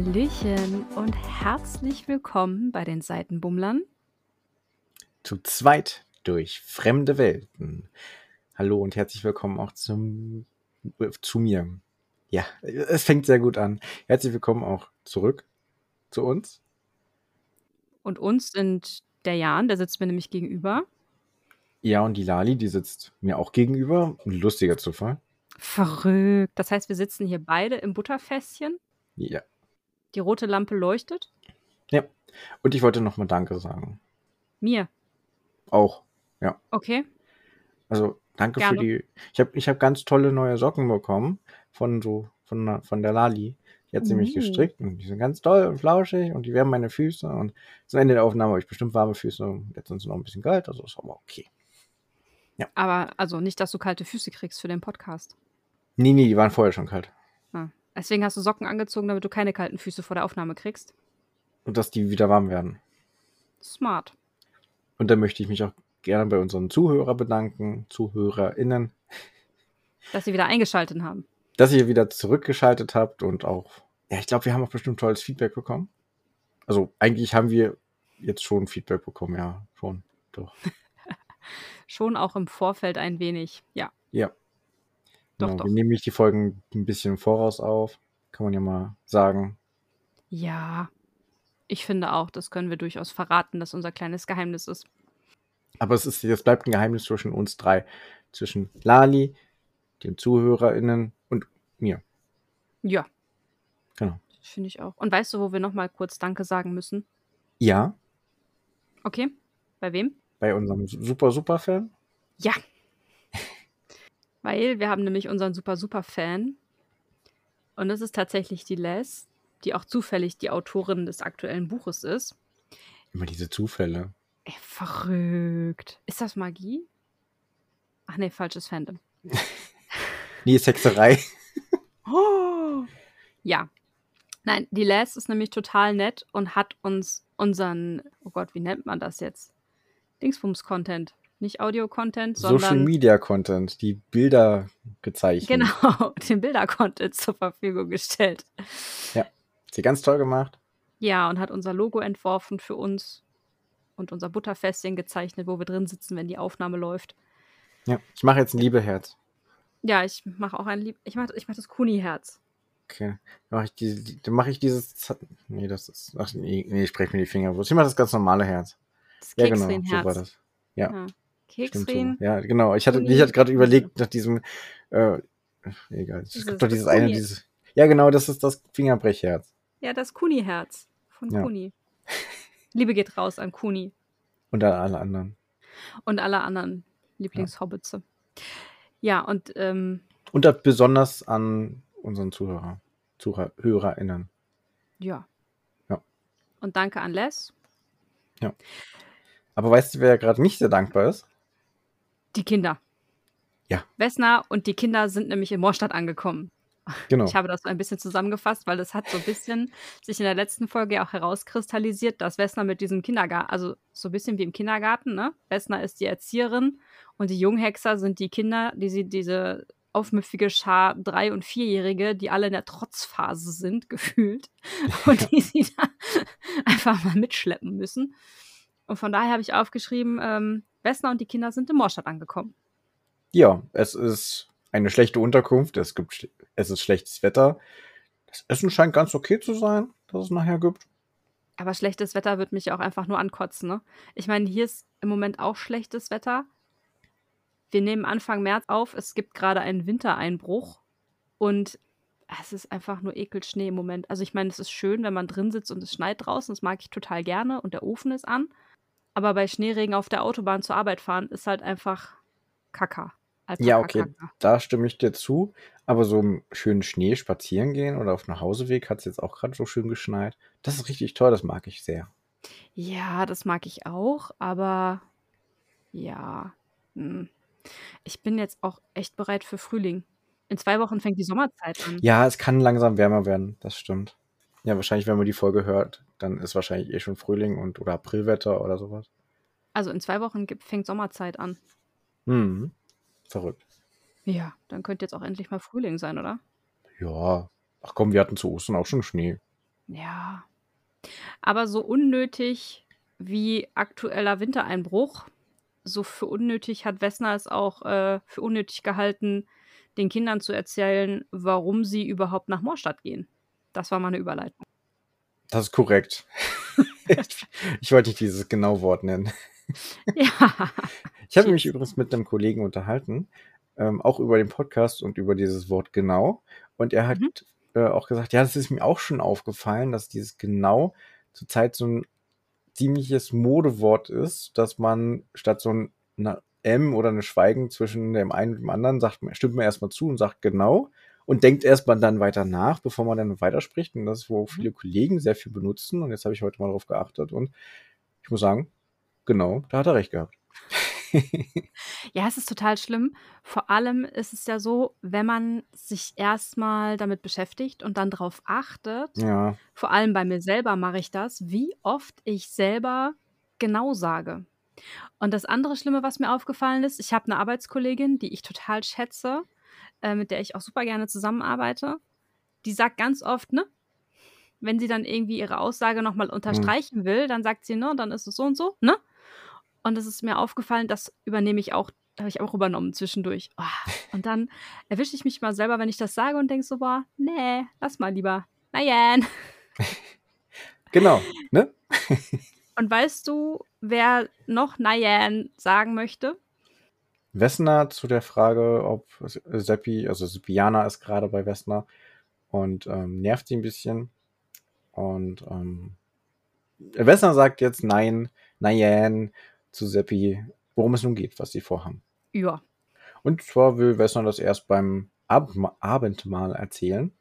Hallöchen und herzlich willkommen bei den Seitenbummlern. Zu zweit durch fremde Welten. Hallo und herzlich willkommen auch zum, äh, zu mir. Ja, es fängt sehr gut an. Herzlich willkommen auch zurück zu uns. Und uns sind der Jan, der sitzt mir nämlich gegenüber. Ja, und die Lali, die sitzt mir auch gegenüber. Ein lustiger Zufall. Verrückt. Das heißt, wir sitzen hier beide im Butterfässchen. Ja. Die rote Lampe leuchtet. Ja. Und ich wollte nochmal Danke sagen. Mir. Auch. Ja. Okay. Also danke Gerne. für die. Ich habe ich hab ganz tolle neue Socken bekommen von so von, von der Lali. Die hat sie mich Uh. gestrickt und die sind ganz toll und flauschig und die wärmen meine Füße. Und zum Ende der Aufnahme habe ich bestimmt warme Füße. Jetzt sind sie noch ein bisschen kalt, also ist aber okay. Aber also nicht, dass du kalte Füße kriegst für den Podcast. Nee, nee, die waren vorher schon kalt. Ah. Deswegen hast du Socken angezogen, damit du keine kalten Füße vor der Aufnahme kriegst. Und dass die wieder warm werden. Smart. Und dann möchte ich mich auch gerne bei unseren Zuhörern bedanken, ZuhörerInnen, Dass sie wieder eingeschaltet haben. dass ihr wieder zurückgeschaltet habt und auch, ja, ich glaube, wir haben auch bestimmt tolles Feedback bekommen. Also eigentlich haben wir jetzt schon Feedback bekommen, ja, schon, doch. Schon auch im Vorfeld ein wenig. Ja. Ja. Doch, genau, doch. Wir nehmen nicht die Folgen ein bisschen im Voraus auf, kann man ja mal sagen. Ja. Ich finde auch, das können wir durchaus verraten, dass unser kleines Geheimnis ist. Aber es ist, es bleibt ein Geheimnis zwischen uns drei. Zwischen Lali, den ZuhörerInnen und mir. Ja. Genau. Finde ich auch. Und weißt du, wo wir nochmal kurz Danke sagen müssen? Ja, Okay. Bei wem? bei unserem super, super Fan. Ja. Weil wir haben nämlich unseren super, super Fan. Und das ist tatsächlich die Les, die auch zufällig die Autorin des aktuellen Buches ist. Immer diese Zufälle. Ey, verrückt. Ist das Magie? Ach nee, falsches Fandom. Nee, ist Hexerei. Oh. Ja. Nein, die Les ist nämlich total nett und hat uns unseren, oh Gott, wie nennt man das jetzt? Dingsbums-Content. Nicht Audio-Content, Social sondern Media Content, die Bilder gezeichnet. genau, den Bilder-Content zur Verfügung gestellt. Hat sie ganz toll gemacht. Ja, und hat unser Logo entworfen für uns und unser Butterfässchen gezeichnet, wo wir drin sitzen, wenn die Aufnahme läuft. Ja, ich mache jetzt ein Liebeherz. Ja, ich mache auch ein Lieb. Ich mache ich mach das Kuni-Herz. Okay. Dann mache ich, dann mach ich dieses. Z- Nee, das ist. Ach, nee, nee ich spreche mir die Finger. Ich mache das ganz normale Herz. Das Ja, genau. So war das. Ja, Ja. So. Keksrin. Ja, genau. Ich hatte, ich hatte gerade überlegt nach diesem. Äh, egal. Es Dieses gibt doch dieses eine, Kuni. dieses. Ja, genau, das ist das Fingerbrechherz. Ja, das Kuni-Herz von Ja. Kuni. Liebe geht raus an Kuni Und an alle anderen. und alle anderen Lieblingshobbitze. Ja, und ähm, Und besonders an unseren Zuhörer. ZuhörerInnen. ja. Ja. Und danke an Les. Aber weißt du, wer gerade nicht sehr dankbar ist? Die Kinder. Ja. Vesna und die Kinder sind nämlich in Moorstadt angekommen. Genau. Ich habe das so ein bisschen zusammengefasst, weil das hat so ein bisschen sich in der letzten Folge ja auch herauskristallisiert, dass Vesna mit diesem Kindergarten, also so ein bisschen wie im Kindergarten, ne? Vesna ist die Erzieherin und die Junghexer sind die Kinder, die sie diese aufmüffige Schar drei- und vierjährige, die alle in der Trotzphase sind, gefühlt und die sie da einfach mal mitschleppen müssen. Und von daher habe ich aufgeschrieben, ähm, Vesna und die Kinder sind in Moorstadt angekommen. Ja, es ist eine schlechte Unterkunft. Es gibt, es ist schlechtes Wetter. Das Essen scheint ganz okay zu sein, das es nachher gibt. Aber schlechtes Wetter wird mich auch einfach nur ankotzen, ne? Ich meine, hier ist im Moment auch schlechtes Wetter. Wir nehmen Anfang März auf, es gibt gerade einen Wintereinbruch und es ist einfach nur Ekelschnee im Moment. Also ich meine, es ist schön, wenn man drin sitzt und es schneit draußen, das mag ich total gerne und der Ofen ist an. Aber bei Schneeregen auf der Autobahn zur Arbeit fahren ist halt einfach Kacker. Alpaka Ja, okay, Kacker. da stimme ich dir zu. Aber so im schönen Schnee spazieren gehen oder auf dem Hauseweg hat es jetzt auch gerade so schön geschneit. Das ist richtig toll, das mag ich sehr. Ja, das mag ich auch, aber ja. hm. Ich bin jetzt auch echt bereit für Frühling. In zwei Wochen fängt die Sommerzeit an. Ja, es kann langsam wärmer werden, das stimmt. Ja, wahrscheinlich, wenn man die Folge hört, dann ist wahrscheinlich eh schon Frühling und oder Aprilwetter oder sowas. Also in zwei Wochen gibt, fängt Sommerzeit an. Mhm. Verrückt. Ja, dann könnte jetzt auch endlich mal Frühling sein, oder? Ja. Ach komm, wir hatten zu Ostern auch schon Schnee. Ja. Aber so unnötig wie aktueller Wintereinbruch, so für unnötig hat Wessner es auch äh, für unnötig gehalten, den Kindern zu erzählen, warum sie überhaupt nach Moorstadt gehen. Das war mal eine Überleitung. Das ist korrekt. ich, ich wollte nicht dieses genau Wort nennen. Ja. Ich habe mich übrigens mit einem Kollegen unterhalten, ähm, auch über den Podcast und über dieses Wort genau. Und er hat Mhm. äh, auch gesagt, ja, das ist mir auch schon aufgefallen, dass dieses genau zurzeit so ein ziemliches Modewort ist, dass man statt so ein M oder eine Schweigen zwischen dem einen und dem anderen sagt, stimmt man erstmal zu und sagt genau und denkt erstmal dann weiter nach, bevor man dann weiterspricht. Und das ist, wo viele Kollegen sehr viel benutzen. Und jetzt habe ich heute mal darauf geachtet und ich muss sagen, genau, da hat er recht gehabt. Ja, es ist total schlimm. Vor allem ist es ja so, wenn man sich erstmal damit beschäftigt und dann drauf achtet, ja, vor allem bei mir selber mache ich das, wie oft ich selber genau sage. Und das andere Schlimme, was mir aufgefallen ist, ich habe eine Arbeitskollegin, die ich total schätze, äh, mit der ich auch super gerne zusammenarbeite. Die sagt ganz oft, ne? Wenn sie dann irgendwie ihre Aussage nochmal unterstreichen will, dann sagt sie, ne, dann ist es so und so, ne? Und es ist mir aufgefallen, das übernehme ich auch, habe ich auch übernommen zwischendurch. Oh, und dann erwische ich mich mal selber, wenn ich das sage und denke so, boah, nee, lass mal lieber. Naja. genau, ne? Und weißt du, wer noch Nayan sagen möchte? Wessner zu der Frage, ob Seppi, also Seppiana ist gerade bei Wessner und ähm, nervt sie ein bisschen. Und ähm, Wessner sagt jetzt nein, nein zu Seppi, worum es nun geht, was sie vorhaben. Ja. Und zwar will Wessner das erst beim Abendma Abendmahl erzählen.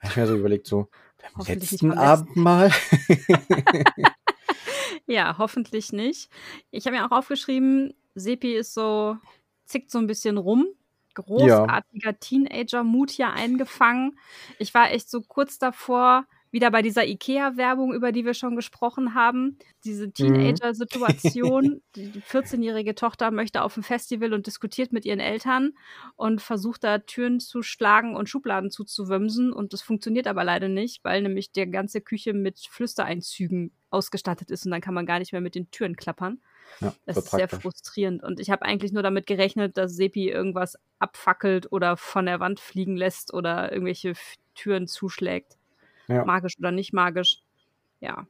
Da hab ich mir so überlegt, so, beim letzten beim letzten. Abendmahl? Ja, hoffentlich nicht. Ich habe mir auch aufgeschrieben, Sepi ist so, zickt so ein bisschen rum. Großartiger Teenager-Mut hier eingefangen. Ich war echt so kurz davor, wieder bei dieser IKEA-Werbung, über die wir schon gesprochen haben. Diese Teenager-Situation. Die 14-jährige Tochter möchte auf ein Festival und diskutiert mit ihren Eltern und versucht da Türen zu schlagen und Schubladen zuzuwimsen. Und das funktioniert aber leider nicht, weil nämlich die ganze Küche mit Flüstereinzügen ausgestattet ist und dann kann man gar nicht mehr mit den Türen klappern. Ja, Das ist sehr frustrierend. Und ich habe eigentlich nur damit gerechnet, dass Sepi irgendwas abfackelt oder von der Wand fliegen lässt oder irgendwelche Türen zuschlägt. Ja. Magisch oder nicht magisch. Ja.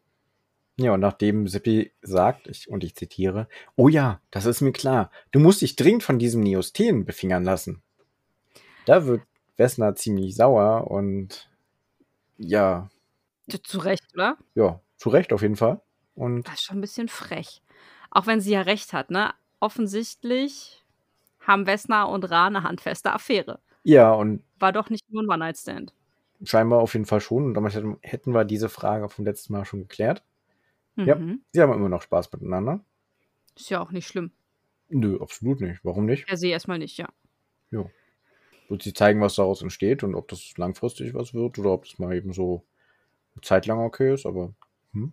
Ja, und nachdem Seppi sagt, ich, und ich zitiere, oh ja, das ist mir klar, du musst dich dringend von diesem Neosteen befingern lassen. Da wird Wessner ziemlich sauer und ja, Zu- Zu Recht, oder? ja, zu Recht auf jeden Fall. Und Das ist schon ein bisschen frech. Auch wenn sie ja recht hat, ne? Offensichtlich haben Wessner und Ra eine handfeste Affäre. ja, und War doch nicht nur ein One-Night-Stand. scheinbar auf jeden Fall schon. Und damit hätten- wir diese Frage vom letzten Mal schon geklärt. Ja. Mhm. Sie haben immer noch Spaß miteinander. Ist ja auch nicht schlimm. Nö, absolut nicht. Warum nicht? Per se erstmal nicht, ja. Wird sie zeigen, was daraus entsteht und ob das langfristig was wird oder ob das mal eben so eine Zeit lang okay ist, aber hm.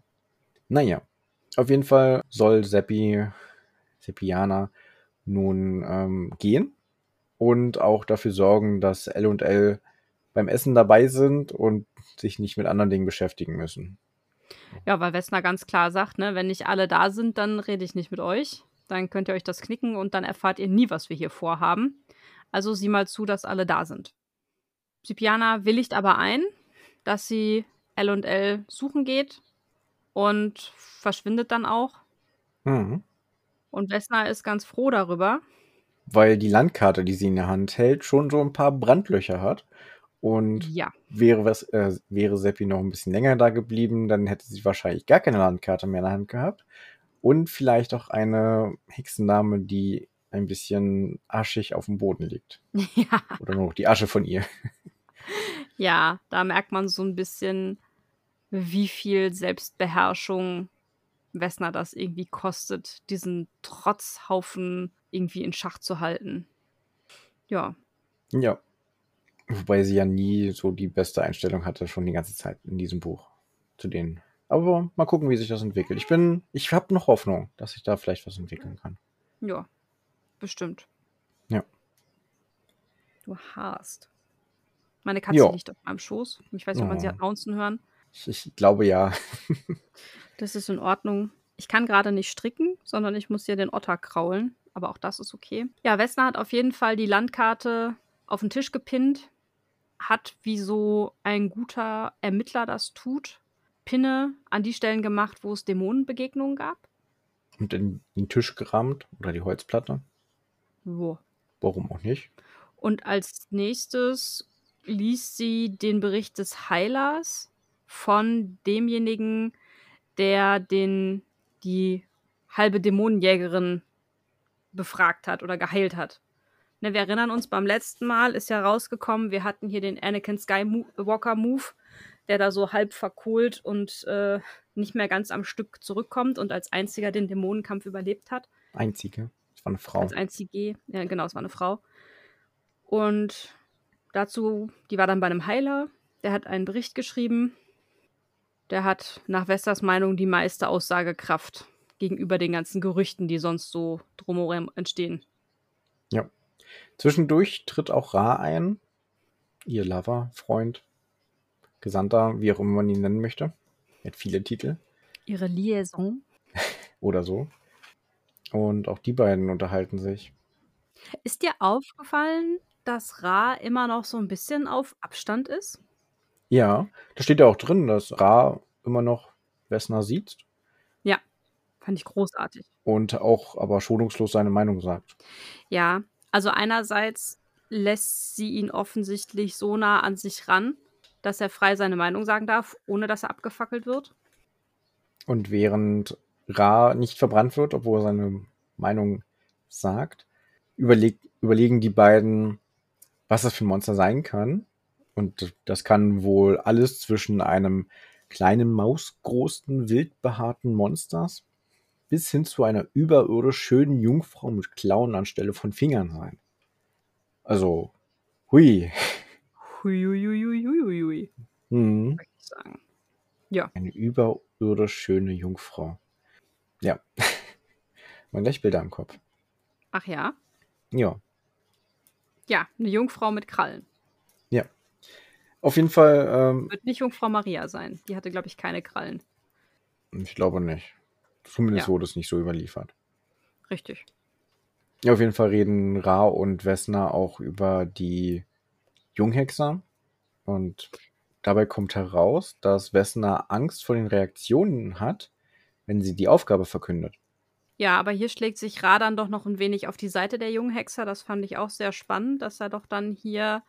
naja. Auf jeden Fall soll Seppi, Seppiana nun ähm, gehen und auch dafür sorgen, dass L und L beim Essen dabei sind und sich nicht mit anderen Dingen beschäftigen müssen. Ja, weil Wessner ganz klar sagt, ne, wenn nicht alle da sind, dann rede ich nicht mit euch. Dann könnt ihr euch das knicken und dann erfahrt ihr nie, was wir hier vorhaben. Also sieh mal zu, dass alle da sind. Sipiana willigt aber ein, dass sie L und L suchen geht und verschwindet dann auch. Mhm. Und Wessner ist ganz froh darüber. Weil die Landkarte, die sie in der Hand hält, schon so ein paar Brandlöcher hat. Und Ja, wäre, was, äh, wäre Seppi noch ein bisschen länger da geblieben, dann hätte sie wahrscheinlich gar keine Landkarte mehr in der Hand gehabt. Und vielleicht auch eine Hexenname, die ein bisschen aschig auf dem Boden liegt. ja, Oder nur noch die Asche von ihr. ja, da merkt man so ein bisschen, wie viel Selbstbeherrschung Wessner das irgendwie kostet, diesen Trotzhaufen irgendwie in Schach zu halten. Ja, Ja. Wobei sie ja nie so die beste Einstellung hatte, schon die ganze Zeit in diesem Buch zu denen. Aber mal gucken, wie sich das entwickelt. Ich bin, ich habe noch Hoffnung, dass sich da vielleicht was entwickeln kann. ja, bestimmt. Ja. Du hast. Meine Katze Ja. liegt auf meinem Schoß. Ich weiß nicht, ob man sie Oh. hat bouncen hören. Ich, glaube ja. Das ist in Ordnung. Ich kann gerade nicht stricken, sondern ich muss hier den Otter kraulen. Aber auch das ist okay. Ja, Wessner hat auf jeden Fall die Landkarte auf den Tisch gepinnt. Hat, wie so ein guter Ermittler das tut, Pinne an die Stellen gemacht, wo es Dämonenbegegnungen gab. Und in den Tisch gerammt oder die Holzplatte. Wo? Warum auch nicht? Und als nächstes liest sie den Bericht des Heilers von demjenigen, der den, die halbe Dämonenjägerin befragt hat oder geheilt hat. Ne, wir erinnern uns, beim letzten Mal ist ja rausgekommen, wir hatten hier den Anakin Skywalker Move, der da so halb verkohlt und äh, nicht mehr ganz am Stück zurückkommt und als einziger den Dämonenkampf überlebt hat. Einzige. Es war eine Frau. Als einzige, ja genau, es war eine Frau. Und dazu, die war dann bei einem Heiler, der hat einen Bericht geschrieben. Der hat nach Westers Meinung die meiste Aussagekraft gegenüber den ganzen Gerüchten, die sonst so drumherum entstehen. Ja. Zwischendurch tritt auch Ra ein, ihr Lover, Freund, Gesandter, wie auch immer man ihn nennen möchte. Er hat viele Titel. Ihre Liaison. Oder so. Und auch die beiden unterhalten sich. Ist dir aufgefallen, dass Ra immer noch so ein bisschen auf Abstand ist? Ja, da steht ja auch drin, dass Ra immer noch Vesna sieht. Ja, fand ich großartig. Und auch aber schonungslos seine Meinung sagt. Ja, also einerseits lässt sie ihn offensichtlich so nah an sich ran, dass er frei seine Meinung sagen darf, ohne dass er abgefackelt wird. Und während Ra nicht verbrannt wird, obwohl er seine Meinung sagt, überleg überlegen die beiden, was das für ein Monster sein kann. Und das kann wohl alles zwischen einem kleinen mausgroßen, wildbehaarten Monsters bis hin zu einer überirdisch schönen Jungfrau mit Klauen anstelle von Fingern sein. Also, hui. Hui, hui, hui, hui, hui. Hm. Ich sagen. Ja. Eine überirdisch schöne Jungfrau. Ja. Man gleich Bilder im Kopf. Ach ja? Ja. Ja, eine Jungfrau mit Krallen. Auf jeden Fall. Ähm, Wird nicht Jungfrau Maria sein. Die hatte, glaube ich, keine Krallen. ich glaube nicht. Zumindest Ja. wurde es nicht so überliefert. Richtig. Ja, auf jeden Fall reden Ra und Vesna auch über die Junghexer. Und dabei kommt heraus, dass Vesna Angst vor den Reaktionen hat, wenn sie die Aufgabe verkündet. Ja, aber hier schlägt sich Ra dann doch noch ein wenig auf die Seite der jungen Hexer. Das fand ich auch sehr spannend, dass er doch dann hier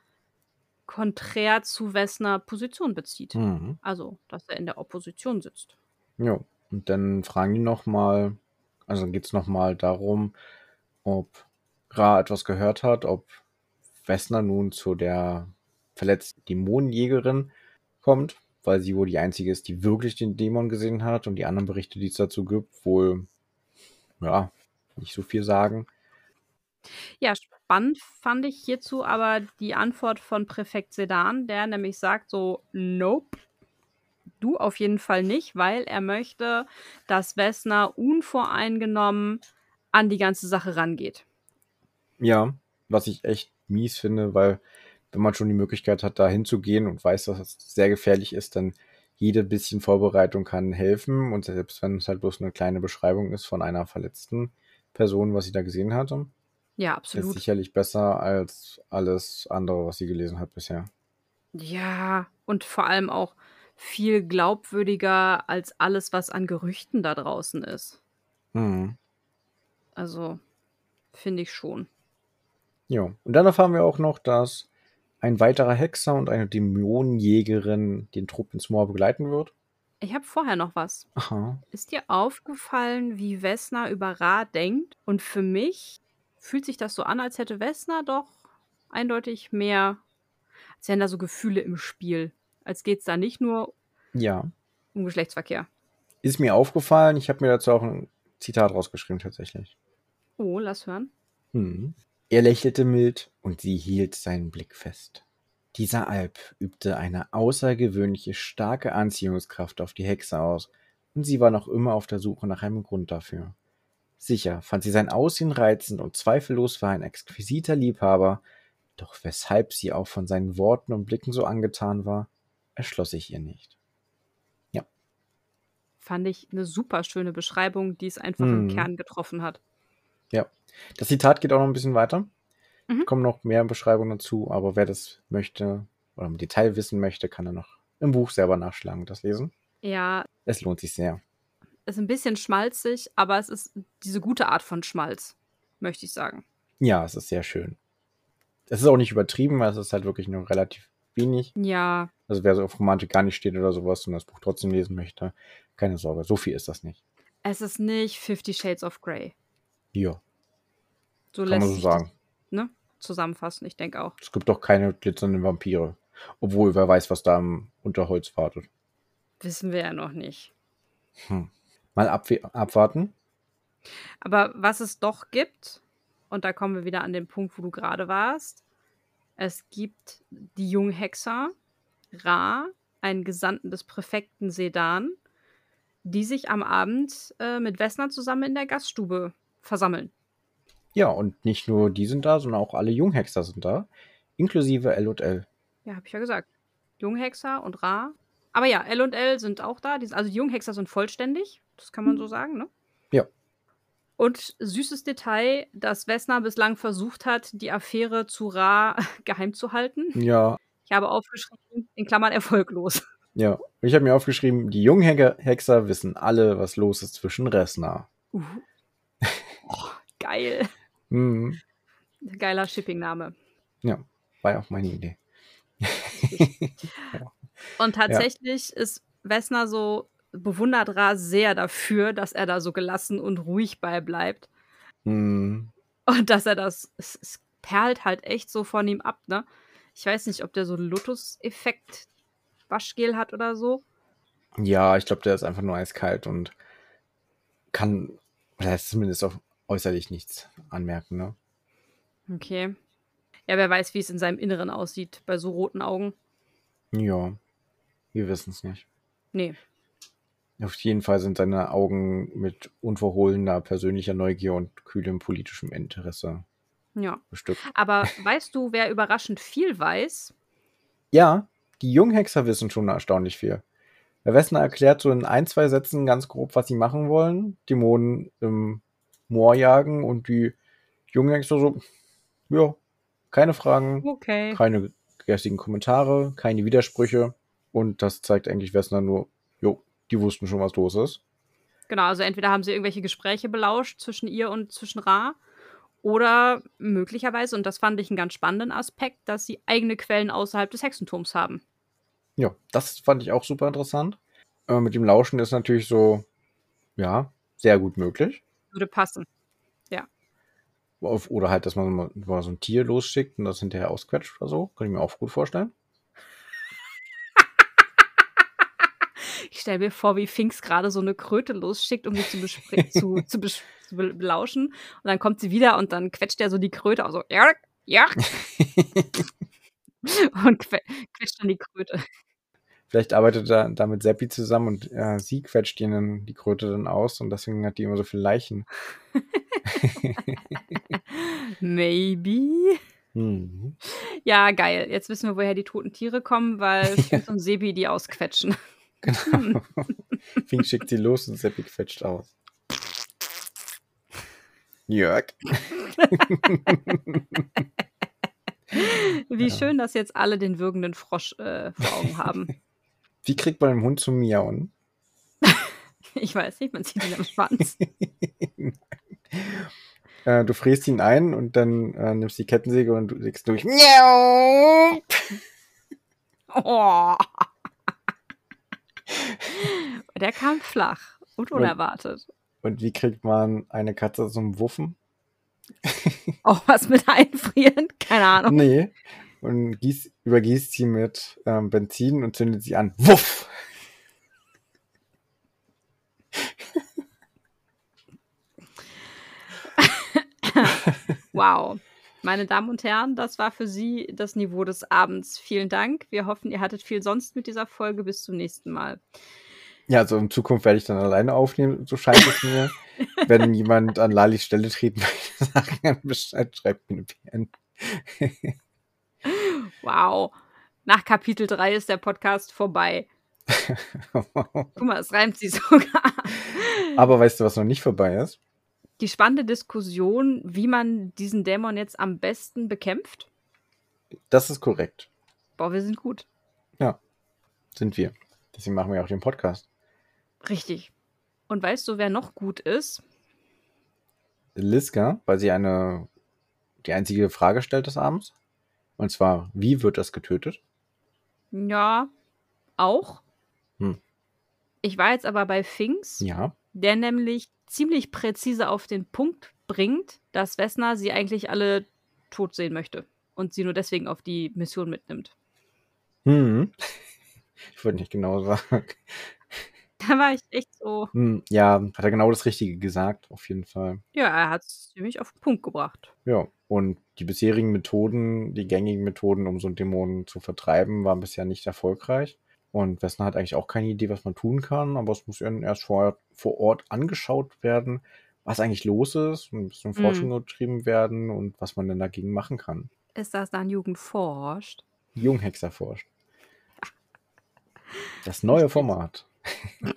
konträr zu Wessner Position bezieht. Mhm. Also, dass er in der Opposition sitzt. Ja, und dann fragen die nochmal, also geht es nochmal darum, ob Ra etwas gehört hat, ob Vesna nun zu der verletzten Dämonenjägerin kommt, weil sie wohl die einzige ist, die wirklich den Dämon gesehen hat und die anderen Berichte, die es dazu gibt, wohl, ja, nicht so viel sagen. Ja, spannend fand ich hierzu aber die Antwort von Präfekt Sedan, der nämlich sagt so, nope, du auf jeden Fall nicht, weil er möchte, dass Wessner unvoreingenommen an die ganze Sache rangeht. Ja, was ich echt mies finde, weil wenn man schon die Möglichkeit hat, da hinzugehen und weiß, dass es sehr gefährlich ist, dann jede bisschen Vorbereitung kann helfen. Und selbst wenn es halt bloß eine kleine Beschreibung ist von einer verletzten Person, was sie da gesehen hatte, Ja, ist absolut. sicherlich besser als alles andere, was sie gelesen hat bisher. Ja, und vor allem auch viel glaubwürdiger als alles, was an Gerüchten da draußen ist. Mhm. Also, finde ich schon. Ja, und dann erfahren wir auch noch, dass ein weiterer Hexer und eine Dämonenjägerin den Trupp ins Moor begleiten wird. Ich habe vorher noch was. Aha. Ist dir aufgefallen, wie Wessner über Ra denkt? Und für mich fühlt sich das so an, als hätte Wessner doch eindeutig mehr, als wären da so Gefühle im Spiel. Als geht es da nicht nur Ja. um Geschlechtsverkehr. Ist mir aufgefallen. Ich habe mir dazu auch ein Zitat rausgeschrieben, tatsächlich. Oh, lass hören. Hm. Er lächelte mild und sie hielt seinen Blick fest. Dieser Alp übte eine außergewöhnliche starke Anziehungskraft auf die Hexe aus, und sie war noch immer auf der Suche nach einem Grund dafür. Sicher fand sie sein Aussehen reizend und zweifellos war er ein exquisiter Liebhaber, doch weshalb sie auch von seinen Worten und Blicken so angetan war, erschloss sich ihr nicht. fand ich eine super schöne Beschreibung, die es einfach im Mhm. Kern getroffen hat. Ja. Das Zitat geht auch noch ein bisschen weiter. Mhm. Kommen noch mehr Beschreibungen dazu, aber wer das möchte oder im Detail wissen möchte, kann er noch im Buch selber nachschlagen und das lesen. Ja, Es lohnt sich sehr. Ist ein bisschen schmalzig, aber es ist diese gute Art von Schmalz, möchte ich sagen. Ja, es ist sehr schön. Es ist auch nicht übertrieben, weil es ist halt wirklich nur relativ wenig. Ja, Also wer so auf Romantik gar nicht steht oder sowas und das Buch trotzdem lesen möchte, keine Sorge, so viel ist das nicht. es ist nicht Fifty Shades of Grey. Ja, So kann lässt man so sagen. das ne, zusammenfassen, ich denke auch. Es gibt doch keine glitzernden Vampire. Obwohl, wer weiß, was da im Unterholz wartet. Wissen wir ja noch nicht. Hm. Mal abwarten. Aber was es doch gibt, und da kommen wir wieder an den Punkt, wo du gerade warst, es gibt die Junghexer, Ra, einen Gesandten des Präfekten Sedan, die sich am Abend äh, mit Wessner zusammen in der Gaststube versammeln. Ja, und nicht nur die sind da, sondern auch alle Junghexer sind da. Inklusive L und L. Ja, habe ich ja gesagt. Junghexer und Ra. Aber ja, L und L sind auch da. Die, also die Junghexer sind vollständig. Das kann man so sagen, ne? Ja. Und süßes Detail, dass Wessner bislang versucht hat, die Affäre zu Ra geheim zu halten. Ja, Ich habe aufgeschrieben, in Klammern erfolglos. ja. Ich habe mir aufgeschrieben, die Junghexer wissen alle, was los ist zwischen Resna. Uh. Oh, geil. Hm. Geiler Shipping-Name. Ja, war ja auch meine Idee. Und tatsächlich ist Wessner so, bewundert Ra sehr dafür, dass er da so gelassen und ruhig bei bleibt. Hm. Und dass er das, es, es perlt halt echt so von ihm ab, ne? Ich weiß nicht, ob der so Lotus-Effekt Waschgel hat oder so. Ja, ich glaube, der ist einfach nur eiskalt und kann, oder ist zumindest auch äußerlich nichts anmerken, ne? Okay. Ja, wer weiß, wie es in seinem Inneren aussieht, bei so roten Augen. Ja, wir wissen es nicht. Nee. Auf jeden Fall sind seine Augen mit unverhohlener persönlicher Neugier und kühlem politischem Interesse Ja. bestückt. Aber weißt du, wer überraschend viel weiß? Ja, die Junghexer wissen schon erstaunlich viel. Herr Wessner erklärt so in ein, zwei Sätzen ganz grob, was sie machen wollen. Dämonen im Moor jagen und die Junghexer so, ja, keine Fragen, Okay. keine geistigen Kommentare, keine Widersprüche. Und das zeigt eigentlich Wessner nur, die wussten schon, was los ist. Genau, also entweder haben sie irgendwelche Gespräche belauscht zwischen ihr und zwischen Ra oder möglicherweise, und das fand ich einen ganz spannenden Aspekt, dass sie eigene Quellen außerhalb des Hexenturms haben. Ja, das fand ich auch super interessant. Äh, mit dem Lauschen ist natürlich so, ja, sehr gut möglich. Würde passen. Auf, oder halt, dass man mal, mal so ein Tier losschickt und das hinterher ausquetscht oder so. Kann ich mir auch gut vorstellen. Ich stelle mir vor, wie Finks gerade so eine Kröte losschickt, um sie zu, zu, zu, zu be- belauschen. Und dann kommt sie wieder und dann quetscht er so die Kröte auch so, ja, ja. und que quetscht dann die Kröte. Vielleicht arbeitet er da mit Seppi zusammen und äh, sie quetscht ihnen die Kröte dann aus und deswegen hat die immer so viele Leichen. Maybe. Mhm. Ja, geil. Jetzt wissen wir, woher die toten Tiere kommen, weil Finks und Sebi die ausquetschen. Genau. Fink schickt sie los und Seppi quetscht aus. Jörg. Wie Ja. schön, dass jetzt alle den würgenden Frosch äh, vor Augen haben. Wie kriegt man einen Hund zum Miauen? Ich weiß nicht, man sieht ihn am Schwanz. Äh, du fräst ihn ein und dann äh, nimmst die Kettensäge und du legst durch. Miau! Oh. Der kam flach und unerwartet. Und wie kriegt man eine Katze zum Wuffen? Auch was mit einfrieren? Keine Ahnung. Nee. Und gieß, übergießt sie mit ähm, Benzin und zündet sie an. Wuff! Wow. Meine Damen und Herren, das war für Sie das Niveau des Abends. Vielen Dank. Wir hoffen, ihr hattet viel sonst mit dieser Folge. Bis zum nächsten Mal. Ja, also in Zukunft werde ich dann alleine aufnehmen, so scheint es mir. Wenn jemand an Lalis Stelle treten möchte, sagen Bescheid, schreibt mir eine PN. Wow. Nach Kapitel 3 ist der Podcast vorbei. Guck mal, es reimt sich sogar. Aber weißt du, was noch nicht vorbei ist? Die spannende Diskussion, wie man diesen Dämon jetzt am besten bekämpft. Das ist korrekt. Boah, wir sind gut. Ja, sind wir. Deswegen machen wir auch den Podcast. Richtig. Und weißt du, wer noch gut ist? Liska, weil sie eine die einzige Frage stellt des Abends. Und zwar, wie wird das getötet? Ja, auch. Hm. Ich war jetzt aber bei Finks, Ja. der nämlich ziemlich präzise auf den Punkt bringt, dass Vesna sie eigentlich alle tot sehen möchte und sie nur deswegen auf die Mission mitnimmt. Hm. Ich wollte nicht genau sagen. Da war ich echt so, Hm, ja, hat er genau das Richtige gesagt, auf jeden Fall. ja, er hat es ziemlich auf den Punkt gebracht. Ja, und die bisherigen Methoden, die gängigen Methoden, um so einen Dämonen zu vertreiben, waren bisher nicht erfolgreich. Und Wessner hat eigentlich auch keine Idee, was man tun kann, aber es muss ihnen erst vor, vor Ort angeschaut werden, was eigentlich los ist, und ein bisschen Mhm. Forschung getrieben werden und was man denn dagegen machen kann. Ist das dann Jugend forscht? Junghexer forscht. Das neue. Format.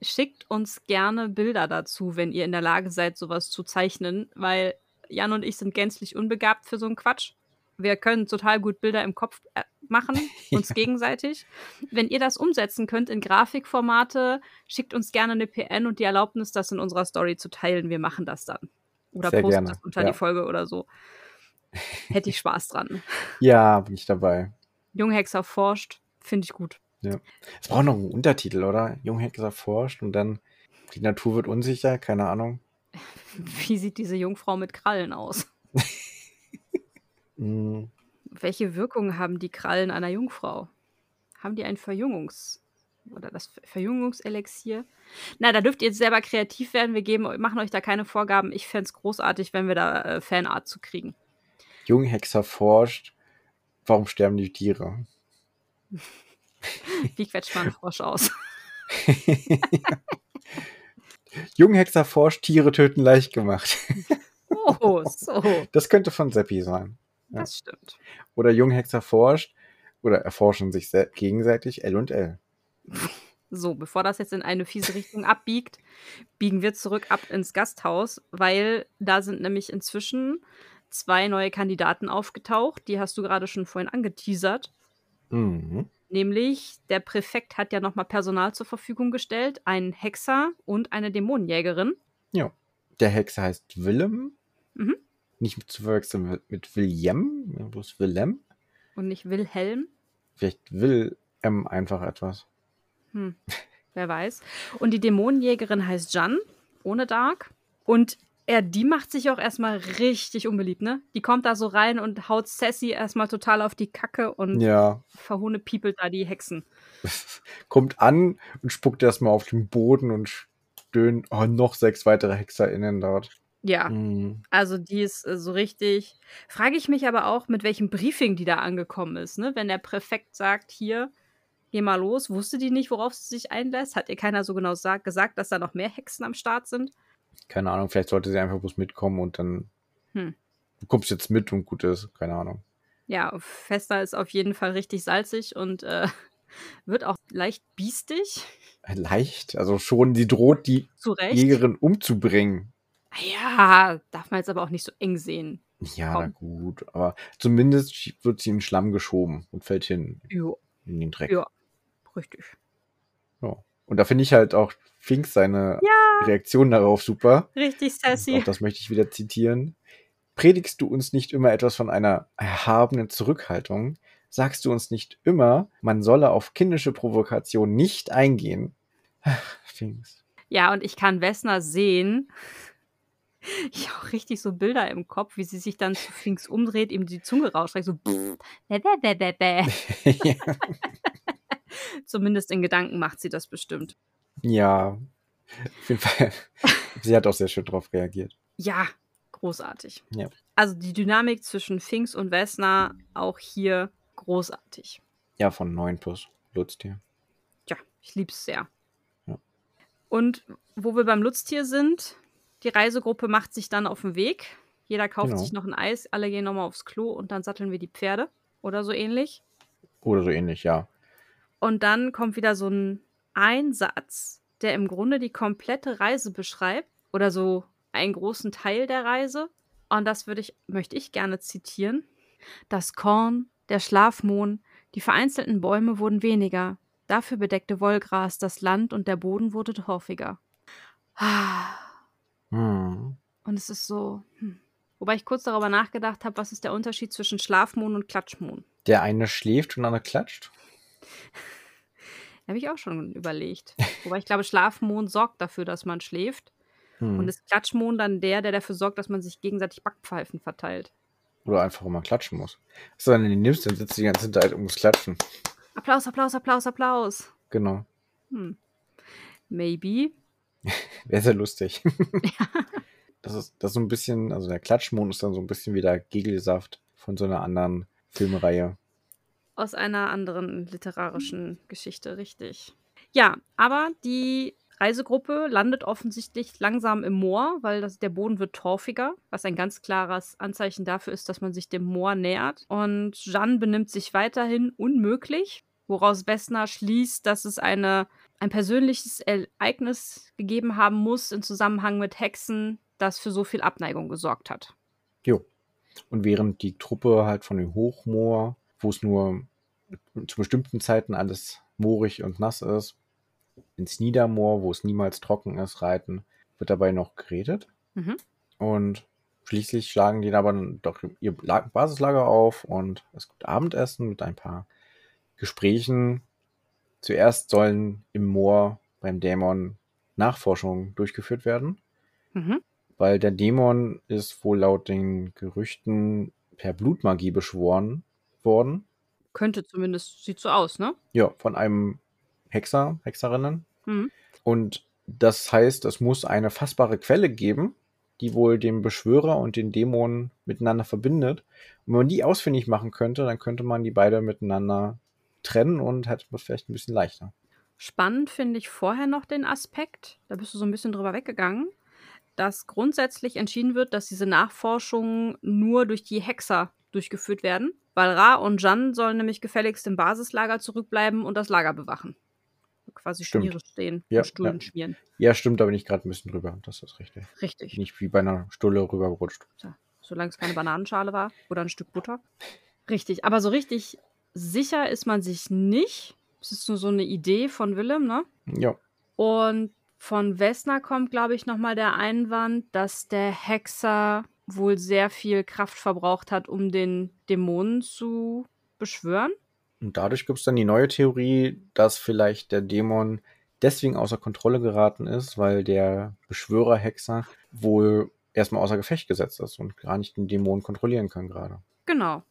Schickt uns gerne Bilder dazu, wenn ihr in der Lage seid, sowas zu zeichnen, weil Jan und ich sind gänzlich unbegabt für so einen Quatsch. Wir können total gut Bilder im Kopf äh, machen, uns Ja. gegenseitig. Wenn ihr das umsetzen könnt in Grafikformate, schickt uns gerne eine PN und die Erlaubnis, das in unserer Story zu teilen. Wir machen das dann. Oder Sehr posten gerne, das unter ja. die Folge oder so. Hätte ich Spaß dran. Ja, bin ich dabei. Junghexer forscht, finde ich gut. Es braucht noch einen Untertitel, oder? Junghexer forscht und dann die Natur wird unsicher, keine Ahnung. Wie sieht diese Jungfrau mit Krallen aus? Hm, Welche Wirkung haben die Krallen einer Jungfrau? Haben die ein Verjüngungs- oder das Ver- Verjüngungselixier? Na, da dürft ihr jetzt selber kreativ werden. Wir geben, machen euch da keine Vorgaben. Ich fände es großartig, wenn wir da äh, Fanart zu kriegen. Junghexer forscht, warum sterben die Tiere? Wie quetscht man einen Frosch aus? Junghexer forscht, Tiere töten leicht gemacht. Oh, so. Das könnte von Seppi sein. Ja. Das stimmt. Oder Junghexer forscht, oder erforschen sich se- gegenseitig L und L. So, bevor das jetzt in eine fiese Richtung abbiegt, biegen wir zurück ab ins Gasthaus, weil da sind nämlich inzwischen zwei neue Kandidaten aufgetaucht. Die hast du gerade schon vorhin angeteasert. Mhm. Nämlich, der Präfekt hat ja nochmal Personal zur Verfügung gestellt, einen Hexer und eine Dämonenjägerin. Ja. Der Hexer heißt Willem. Mhm. Nicht zu verwechseln mit, mit William. Ja, Wo ist Willem? Und nicht Wilhelm. Vielleicht will M einfach etwas. Hm, wer weiß. Und die Dämonenjägerin heißt Jan, ohne Dark. Und er, die macht sich auch erstmal richtig unbeliebt, ne? Die kommt da so rein und haut Sassy erstmal total auf die Kacke und Ja. verhohne piepelt da die Hexen. Kommt an und spuckt erstmal auf den Boden und stöhnt, oh, noch sechs weitere HexerInnen dort. Ja, Mhm. also die ist äh, so richtig. Frage ich mich aber auch, mit welchem Briefing die da angekommen ist, ne? Wenn der Präfekt sagt, hier, geh mal los, wusste die nicht, worauf sie sich einlässt? Hat ihr keiner so genau sa- gesagt, dass da noch mehr Hexen am Start sind? Keine Ahnung, vielleicht sollte sie einfach bloß mitkommen und dann. Hm. Du kommst jetzt mit und gut ist. Keine Ahnung. Ja, Festa ist auf jeden Fall richtig salzig und äh, wird auch leicht biestig. Leicht. Also schon, sie droht, die Zu Recht. Jägerin umzubringen. Ja, darf man jetzt aber auch nicht so eng sehen. Ja, Komm. na gut. Aber zumindest wird sie in den Schlamm geschoben und fällt hin Jo, in den Dreck. ja, richtig. Ja. Und da finde ich halt auch Finks seine Ja, Reaktion darauf super. richtig Und sassy. Auch das möchte ich wieder zitieren. Predigst du uns nicht immer etwas von einer erhabenen Zurückhaltung? Sagst du uns nicht immer, man solle auf kindische Provokation nicht eingehen? Ach, Finks. Ja, und ich kann Wessner sehen. Ich habe auch richtig so Bilder im Kopf, wie sie sich dann zu Finks umdreht, ihm die Zunge rausstreckt, so bäh, bäh, bäh, bäh, bäh. ja. Zumindest in Gedanken macht sie das bestimmt. ja, auf jeden Fall. Sie hat auch sehr schön drauf reagiert. Ja, großartig. Ja. Also die Dynamik zwischen Finks und Wessner auch hier großartig. Ja, von 9 plus Lutztier. Ja, ich lieb's sehr. Ja. Und wo wir beim Lutztier sind, die Reisegruppe macht sich dann auf den Weg. Jeder kauft Genau. sich noch ein Eis, alle gehen nochmal aufs Klo und dann satteln wir die Pferde oder so ähnlich. Oder so ähnlich, ja. Und dann kommt wieder so ein Einsatz, der im Grunde die komplette Reise beschreibt oder so einen großen Teil der Reise. Und das würde ich, möchte ich gerne zitieren. Das Korn, der Schlafmohn, die vereinzelten Bäume wurden weniger. Dafür bedeckte Wollgras das Land und der Boden wurde torfiger. Hm. Und es ist so. Hm. Wobei ich kurz darüber nachgedacht habe, was ist der Unterschied zwischen Schlafmohn und Klatschmohn? Der eine schläft und der andere klatscht. Habe ich auch schon überlegt. Wobei ich glaube, Schlafmond sorgt dafür, dass man schläft. Hm. Und ist Klatschmond dann der, der dafür sorgt, dass man sich gegenseitig Backpfeifen verteilt. Oder einfach immer klatschen muss. So, wenn du die nimmst, dann sitzt du die ganze Zeit und musst klatschen. Applaus, Applaus, Applaus, Applaus. Genau. Hm. Maybe. Wäre sehr lustig. Das ist, das ist so ein bisschen, also der Klatschmond ist dann so ein bisschen wie der Gegelsaft von so einer anderen Filmreihe. Aus einer anderen literarischen Geschichte, richtig. Ja, aber die Reisegruppe landet offensichtlich langsam im Moor, weil das, der Boden wird torfiger, was ein ganz klares Anzeichen dafür ist, dass man sich dem Moor nähert. Und Jeanne benimmt sich weiterhin unmöglich, woraus Wessner schließt, dass es eine, ein persönliches Ereignis gegeben haben muss im Zusammenhang mit Hexen, das für so viel Abneigung gesorgt hat. Jo. Und während die Truppe halt von dem Hochmoor, wo es nur zu bestimmten Zeiten alles moorig und nass ist, ins Niedermoor, wo es niemals trocken ist, reiten, wird dabei noch geredet. Mhm. Und schließlich schlagen die dann aber doch ihr La- Basislager auf und es gibt Abendessen mit ein paar Gesprächen. Zuerst sollen im Moor beim Dämon Nachforschungen durchgeführt werden, Mhm. weil der Dämon ist wohl laut den Gerüchten per Blutmagie beschworen worden. Könnte zumindest, sieht so aus, ne? Ja, von einem Hexer, Hexerinnen. Mhm. Und das heißt, es muss eine fassbare Quelle geben, die wohl den Beschwörer und den Dämon miteinander verbindet. Und wenn man die ausfindig machen könnte, dann könnte man die beide miteinander trennen und hätte man vielleicht ein bisschen leichter. Spannend finde ich vorher noch den Aspekt, da bist du so ein bisschen drüber weggegangen, dass grundsätzlich entschieden wird, dass diese Nachforschungen nur durch die Hexer durchgeführt werden, weil Ra und Jan sollen nämlich gefälligst im Basislager zurückbleiben und das Lager bewachen. Quasi Stimmt. Schmiere stehen Ja, und Stullen ja. schmieren. Ja, stimmt, da bin ich gerade ein bisschen drüber. Das ist richtig. Richtig. Nicht wie bei einer Stulle rübergerutscht. Solange es keine Bananenschale war oder ein Stück Butter. Richtig, aber so richtig sicher ist man sich nicht. Es ist nur so eine Idee von Willem, ne? Ja, Und von Wessner kommt, glaube ich, nochmal der Einwand, dass der Hexer wohl sehr viel Kraft verbraucht hat, um den Dämonen zu beschwören. Und dadurch gibt es dann die neue Theorie, dass vielleicht der Dämon deswegen außer Kontrolle geraten ist, weil der Beschwörer-Hexer wohl erstmal außer Gefecht gesetzt ist und gar nicht den Dämon kontrollieren kann gerade. Genau.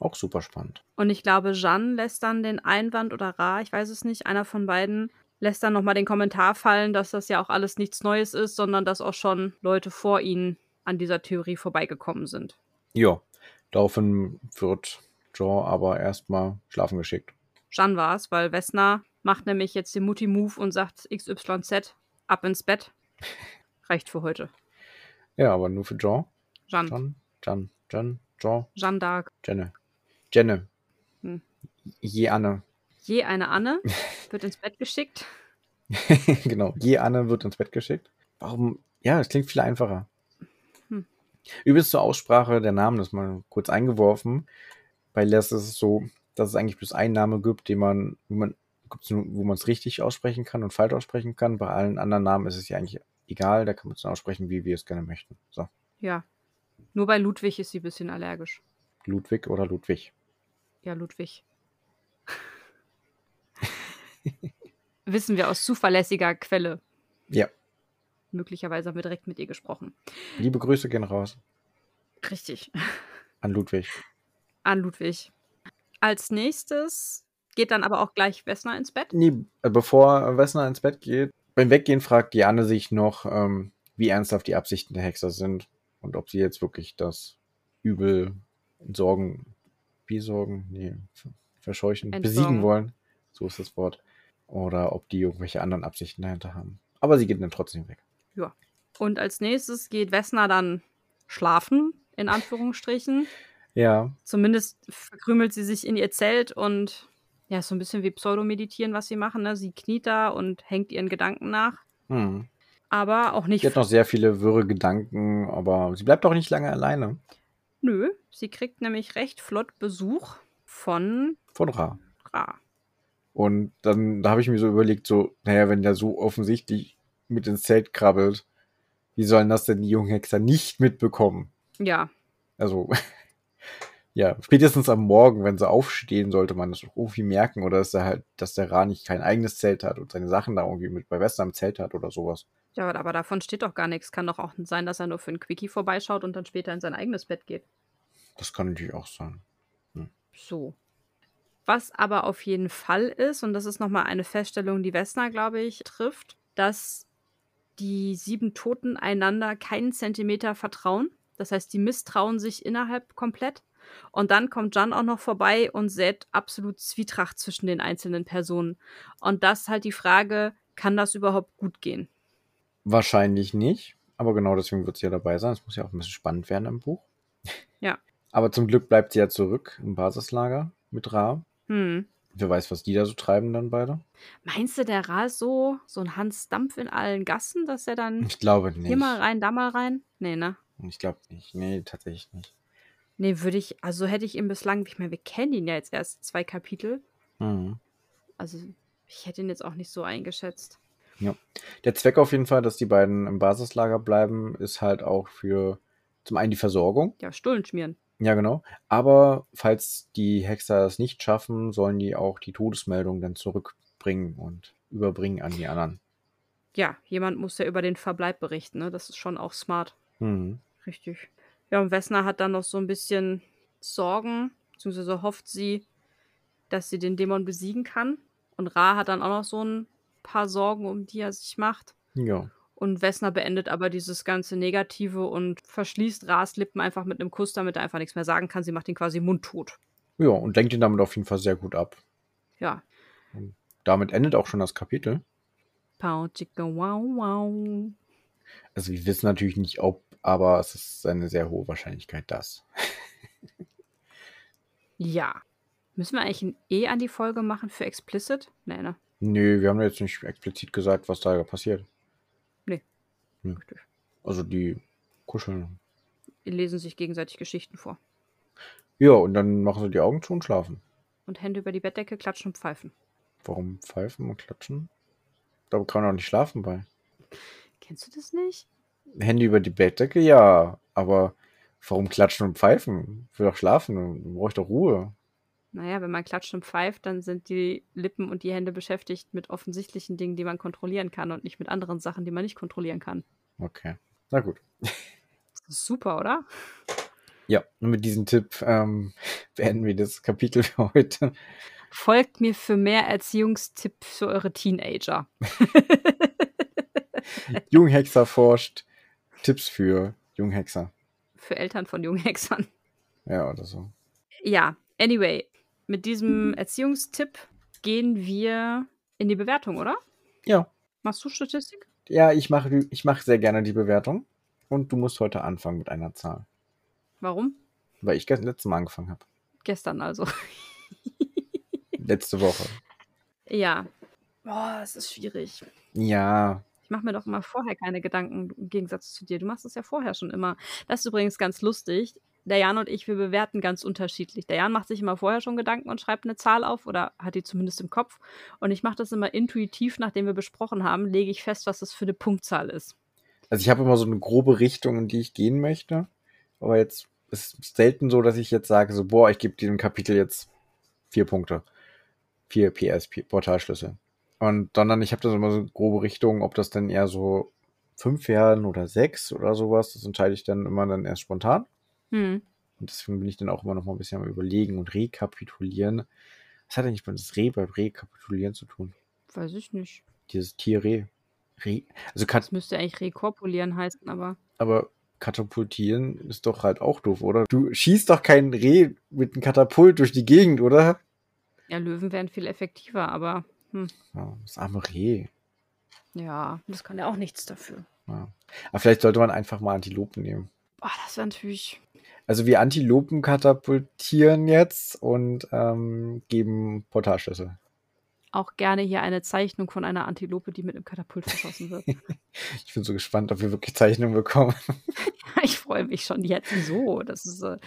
Auch super spannend. Und ich glaube, Jeanne lässt dann den Einwand oder Ra, ich weiß es nicht, einer von beiden, lässt dann nochmal den Kommentar fallen, dass das ja auch alles nichts Neues ist, sondern dass auch schon Leute vor ihnen an dieser Theorie vorbeigekommen sind. Ja, daraufhin wird Jaw aber erstmal schlafen geschickt. Jeanne war es, weil Wessner macht nämlich jetzt den Mutti-Move und sagt XYZ, ab ins Bett. Reicht für heute. Ja, aber nur für Jaw. Jeanne. Jan, Jan, Jaw, Jeanne d'Arc. Jenne. Jenne. Hm. Je Anne. Je eine Anne wird ins Bett geschickt. genau, je Anne wird ins Bett geschickt. Warum? Ja, das klingt viel einfacher. Hm. Übrigens zur Aussprache der Namen, das mal kurz eingeworfen. Bei Les ist es so, dass es eigentlich bloß einen Namen gibt, den man, wo man wo man es richtig aussprechen kann und falsch aussprechen kann. Bei allen anderen Namen ist es ja eigentlich egal, da kann man es dann aussprechen, wie wir es gerne möchten. So, Ja. Nur bei Ludwig ist sie ein bisschen allergisch. Ludwig oder Ludwig. Ja, Ludwig. Wissen wir aus zuverlässiger Quelle. Ja, Möglicherweise haben wir direkt mit ihr gesprochen. liebe Grüße gehen raus Richtig. an Ludwig. An Ludwig. Als nächstes geht dann aber auch gleich Wessner ins Bett. Nee, äh, bevor Wessner ins Bett geht, beim Weggehen fragt Diane sich noch, ähm, wie ernsthaft die Absichten der Hexer sind und ob sie jetzt wirklich das Übel entsorgen, besorgen, nee, ver- verscheuchen, Entsorgen. besiegen wollen. So ist das Wort. Oder ob die irgendwelche anderen Absichten dahinter haben. Aber sie geht dann trotzdem weg. Und als nächstes geht Wessner dann schlafen, in Anführungsstrichen. Ja, Zumindest verkrümelt sie sich in ihr Zelt und Ja, so ein bisschen wie Pseudomeditieren, was sie machen. Ne? Sie kniet da und hängt ihren Gedanken nach. Hm. Aber auch nicht. Sie hat noch sehr viele wirre Gedanken, aber sie bleibt auch nicht lange alleine. Nö, sie kriegt nämlich recht flott Besuch von Von Ra. Ra. Und dann da habe ich mir so überlegt, so, naja, wenn der so offensichtlich mit ins Zelt krabbelt, wie sollen das denn die jungen Hexer nicht mitbekommen? Ja, Also, ja, spätestens am Morgen, wenn sie aufstehen, sollte man das doch irgendwie merken. Oder dass der halt, dass der Ra nicht kein eigenes Zelt hat und seine Sachen da irgendwie mit bei Western im Zelt hat oder sowas. ja, aber- davon steht doch gar nichts. Kann doch auch sein, dass er nur für ein Quickie vorbeischaut und dann später in sein eigenes Bett geht. Das kann natürlich auch sein. So. Was aber auf jeden Fall ist, und das ist nochmal eine Feststellung, die Wessner, glaube ich, trifft, dass die sieben Toten einander keinen Zentimeter vertrauen. Das heißt, die misstrauen sich innerhalb komplett. Und dann kommt Jan auch noch vorbei und sät absolut Zwietracht zwischen den einzelnen Personen. Und das ist halt die Frage, kann das überhaupt gut gehen? Wahrscheinlich nicht, aber genau deswegen wird sie ja dabei sein. Es muss ja auch ein bisschen spannend werden im Buch. Ja. Aber zum Glück bleibt sie ja zurück im Basislager mit Ra. Hm. Wer weiß, was die da so treiben dann beide. Meinst du, der Ra ist so, so ein Hans Dampf in allen Gassen, dass er dann Ich glaube nicht. hier mal rein, da mal rein? Nee, ne? Ich glaube nicht. Nee, tatsächlich nicht. Nee, würde ich, also hätte ich ihn bislang, ich meine, wir kennen ihn ja jetzt erst zwei Kapitel. Mhm. Also ich hätte ihn jetzt auch nicht so eingeschätzt. Der Zweck auf jeden Fall, dass die beiden im Basislager bleiben, ist halt auch für zum einen die Versorgung. Ja, Stullen schmieren. Ja, genau. Aber falls die Hexer es nicht schaffen, sollen die auch die Todesmeldung dann zurückbringen und überbringen an die anderen. Ja, jemand muss ja über den Verbleib berichten, ne? Das ist schon auch smart. Mhm. Richtig. Ja, und Wessner hat dann noch so ein bisschen Sorgen, beziehungsweise hofft sie, dass sie den Dämon besiegen kann. Und Ra hat dann auch noch so ein paar Sorgen, um die er sich macht. Ja. Und Wessner beendet aber dieses ganze Negative und verschließt Ras Lippen einfach mit einem Kuss, damit er einfach nichts mehr sagen kann. Sie macht ihn quasi mundtot. Ja, und lenkt ihn damit auf jeden Fall sehr gut ab. Ja. Damit endet auch schon das Kapitel. Also wir wissen natürlich nicht, ob, aber es ist eine sehr hohe Wahrscheinlichkeit, dass. Ja. Müssen wir eigentlich ein E an die Folge machen für explicit? Nee, ne? Nö, wir haben jetzt nicht explizit gesagt, was da passiert. Richtig. Also die kuscheln. Die lesen sich gegenseitig Geschichten vor. Ja, und dann machen sie die Augen zu und schlafen. Und Hände über die Bettdecke klatschen und pfeifen. Warum pfeifen und klatschen? Da kann man auch nicht schlafen bei. Kennst du das nicht? Hände über die Bettdecke, ja. Aber warum klatschen und pfeifen? Ich will doch schlafen, dann brauche ich doch Ruhe. Naja, wenn man klatscht und pfeift, dann sind die Lippen und die Hände beschäftigt mit offensichtlichen Dingen, die man kontrollieren kann und nicht mit anderen Sachen, die man nicht kontrollieren kann. Okay. Na gut. Super, oder? Ja, und mit diesem Tipp ähm, beenden wir das Kapitel für heute. Folgt mir für mehr Erziehungstipps für eure Teenager. Junghexer forscht. Tipps für Junghexer. Für Eltern von jungen Hexern. Ja, oder so. Ja, anyway, mit diesem Erziehungstipp gehen wir in die Bewertung, oder? Ja. Machst du Statistik? Ja, ich mache ich mache sehr gerne die Bewertung. Und du musst heute anfangen mit einer Zahl. Warum? Weil ich gestern letztes Mal angefangen habe. Gestern also. Letzte Woche. Ja. Boah, es ist schwierig. Ja. Ich mache mir doch immer vorher keine Gedanken im Gegensatz zu dir. Du machst es ja vorher schon immer. Das ist übrigens ganz lustig. Der Jan und ich, wir bewerten ganz unterschiedlich. Der Jan macht sich immer vorher schon Gedanken und schreibt eine Zahl auf oder hat die zumindest im Kopf. Und ich mache das immer intuitiv, nachdem wir besprochen haben, lege ich fest, was das für eine Punktzahl ist. Also ich habe immer so eine grobe Richtung, in die ich gehen möchte. Aber jetzt ist es selten so, dass ich jetzt sage, so, boah, ich gebe diesem Kapitel jetzt vier Punkte. Vier PS, Portalschlüssel. Und sondern ich habe da so immer so grobe Richtung, ob das dann eher so fünf werden oder sechs oder sowas. Das entscheide ich dann immer dann erst spontan. Hm. Und deswegen bin ich dann auch immer noch mal ein bisschen am überlegen und rekapitulieren. Was hat eigentlich das Reh beim Rekapitulieren zu tun? Weiß ich nicht. Dieses Tier Reh. Reh. Also kat Das müsste eigentlich rekorpulieren heißen, aber aber katapultieren ist doch halt auch doof, oder? Du schießt doch kein Reh mit einem Katapult durch die Gegend, oder? ja, Löwen wären viel effektiver, aber hm, Ja, das arme Reh. ja, das kann ja auch nichts dafür. Ja. Aber vielleicht sollte man einfach mal Antilopen nehmen. Boah, das wäre natürlich. Also wir Antilopen katapultieren jetzt und ähm, geben Portalschlüssel. Auch gerne hier eine Zeichnung von einer Antilope, die mit einem Katapult verschossen wird. ich bin so gespannt, ob wir wirklich Zeichnungen bekommen. ich freue mich schon jetzt so. Das ist, äh,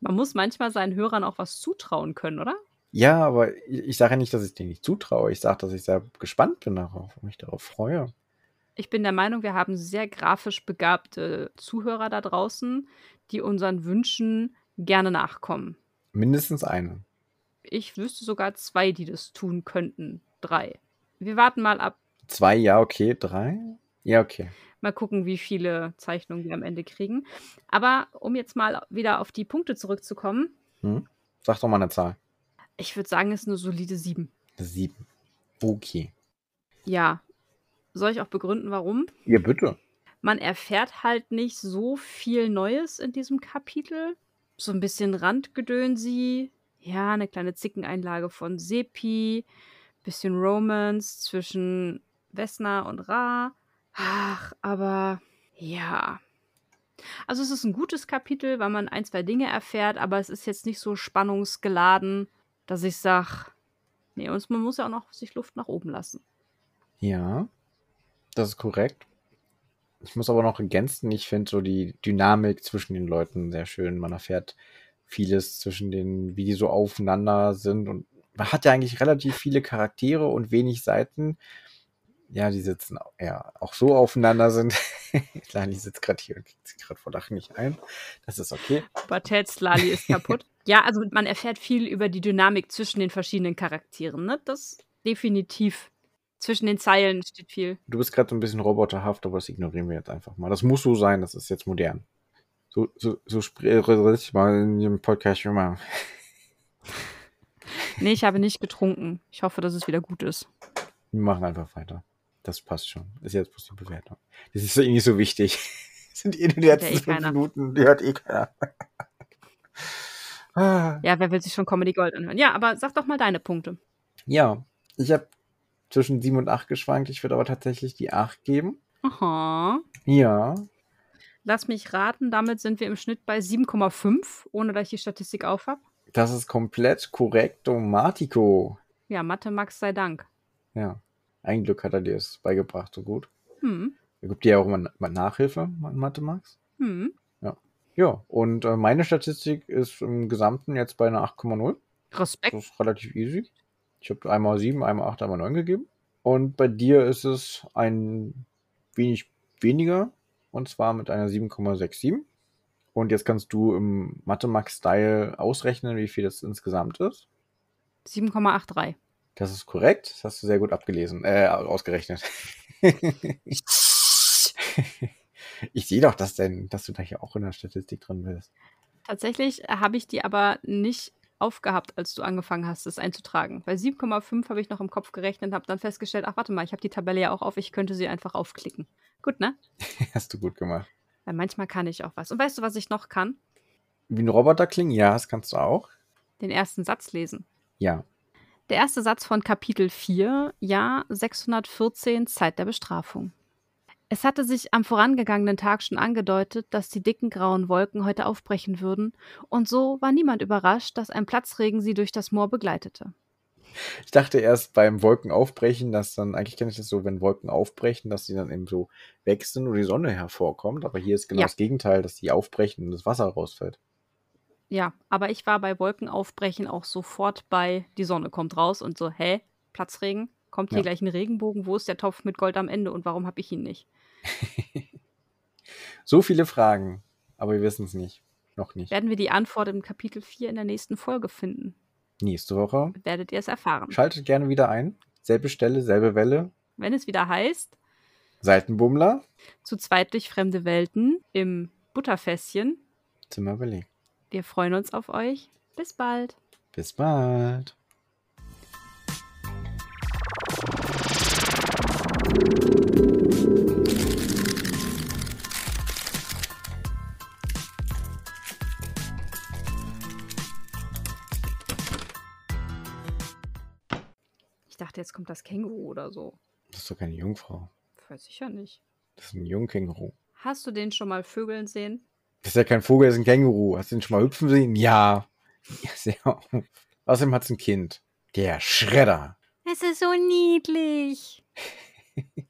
man muss manchmal seinen Hörern auch was zutrauen können, oder? Ja, aber ich, ich sage ja nicht, dass ich denen nicht zutraue. Ich sage, dass ich sehr gespannt bin darauf und mich darauf freue. Ich bin der Meinung, wir haben sehr grafisch begabte Zuhörer da draußen, die unseren Wünschen gerne nachkommen. Mindestens eine. Ich wüsste sogar zwei, die das tun könnten. Drei. Wir warten mal ab. Zwei, ja, okay. Drei? Ja, okay. Mal gucken, wie viele Zeichnungen wir am Ende kriegen. Aber um jetzt mal wieder auf die Punkte zurückzukommen. Hm? Sag doch mal eine Zahl. Ich würde sagen, es ist eine solide sieben. Sieben. Okay. Ja. Soll ich auch begründen, warum? Ja, bitte. Man erfährt halt nicht so viel Neues in diesem Kapitel. So ein bisschen Randgedönsi, ja, eine kleine Zickeneinlage von Sepi, bisschen Romance zwischen Vesna und Ra. Ach, aber ja. Also es ist ein gutes Kapitel, weil man ein, zwei Dinge erfährt, aber es ist jetzt nicht so spannungsgeladen, dass ich sage, nee, und man muss ja auch noch sich Luft nach oben lassen. Ja, das ist korrekt. Ich muss aber noch ergänzen, ich finde so die Dynamik zwischen den Leuten sehr schön. Man erfährt vieles zwischen den, wie die so aufeinander sind. Und man hat ja eigentlich relativ viele Charaktere und wenig Seiten. Ja, die sitzen ja auch so aufeinander sind. Lali sitzt gerade hier und kriegt sich gerade vor Lachen nicht ein. Das ist okay. Pubertäts Lali ist kaputt. ja, also man erfährt viel über die Dynamik zwischen den verschiedenen Charakteren. Ne? Das definitiv. Zwischen den Zeilen steht viel. Du bist gerade so ein bisschen roboterhaft, aber das ignorieren wir jetzt einfach mal. Das muss so sein, das ist jetzt modern. So, so, so spreche ich mal in dem Podcast immer. nee, ich habe nicht getrunken. Ich hoffe, dass es wieder gut ist. Wir machen einfach weiter. Das passt schon. Ist jetzt bloß die Bewertung. Das ist eh nicht so wichtig. Das sind eh nur die letzten eh fünf Minuten. Die hört eh keiner. ja, wer will sich schon Comedy Gold anhören? Ja, aber sag doch mal deine Punkte. Ja, ich habe zwischen 7 und 8 geschwankt. Ich würde aber tatsächlich die 8 geben. Aha. Ja, Lass mich raten, damit sind wir im Schnitt bei 7,5, ohne dass ich die Statistik auf habe. Das ist komplett korrekt, Martico. Ja, Mathe Max sei Dank. Ja, ein Glück hat er dir es beigebracht, so gut. Hm. Er gibt dir ja auch immer Nachhilfe, Mathe Max. Hm. Ja. Ja, und äh, meine Statistik ist im Gesamten jetzt bei einer 8,0. Respekt. Das ist relativ easy. Ich habe einmal 7, einmal 8, einmal 9 gegeben. Und bei dir ist es ein wenig weniger, und zwar mit einer 7,67. Und jetzt kannst du im Mathemax-Style ausrechnen, wie viel das insgesamt ist. 7,83. Das ist korrekt. Das hast du sehr gut abgelesen, äh, ausgerechnet. ich sehe doch, dass, denn, dass du da hier auch in der Statistik drin bist. Tatsächlich habe ich die aber nicht aufgehabt, als du angefangen hast, das einzutragen. Bei 7,5 habe ich noch im Kopf gerechnet und habe dann festgestellt, ach warte mal, ich habe die Tabelle ja auch auf, ich könnte sie einfach aufklicken. Gut, ne? Hast du gut gemacht. Weil manchmal kann ich auch was. Und weißt du, was ich noch kann? Wie ein Roboter klingen? Ja, das kannst du auch. Den ersten Satz lesen. Ja. Der erste Satz von Kapitel 4, Jahr 614, Zeit der Bestrafung. Es hatte sich am vorangegangenen Tag schon angedeutet, dass die dicken grauen Wolken heute aufbrechen würden, und so war niemand überrascht, dass ein Platzregen sie durch das Moor begleitete. Ich dachte erst beim Wolkenaufbrechen, dass dann, eigentlich kenne ich das so, wenn Wolken aufbrechen, dass die dann eben so weg sind und die Sonne hervorkommt. Aber hier ist genau ja. das Gegenteil, dass die aufbrechen und das Wasser rausfällt. Ja, aber ich war bei Wolkenaufbrechen auch sofort bei, die Sonne kommt raus und so, hä, Platzregen? Kommt hier ja. gleich ein Regenbogen? Wo ist der Topf mit Gold am Ende und warum habe ich ihn nicht? so viele Fragen, aber wir wissen es nicht. Noch nicht. Werden wir die Antwort im Kapitel 4 in der nächsten Folge finden? Nächste Woche. Werdet ihr es erfahren. Schaltet gerne wieder ein. Selbe Stelle, selbe Welle. Wenn es wieder heißt. Seitenbummler. Zu zweit durch fremde Welten im Butterfässchen. Zimmer belegt. Wir freuen uns auf euch. Bis bald. Bis bald. Ich dachte, jetzt kommt das Känguru oder so. Das ist doch keine Jungfrau. Weiß ich ja nicht. Das ist ein Jungkänguru. Hast du den schon mal vögeln sehen? Das ist ja kein Vogel, das ist ein Känguru. Hast du ihn schon mal hüpfen sehen? Ja. ja. Außerdem hat es ein Kind. Der Schredder. Es ist so niedlich.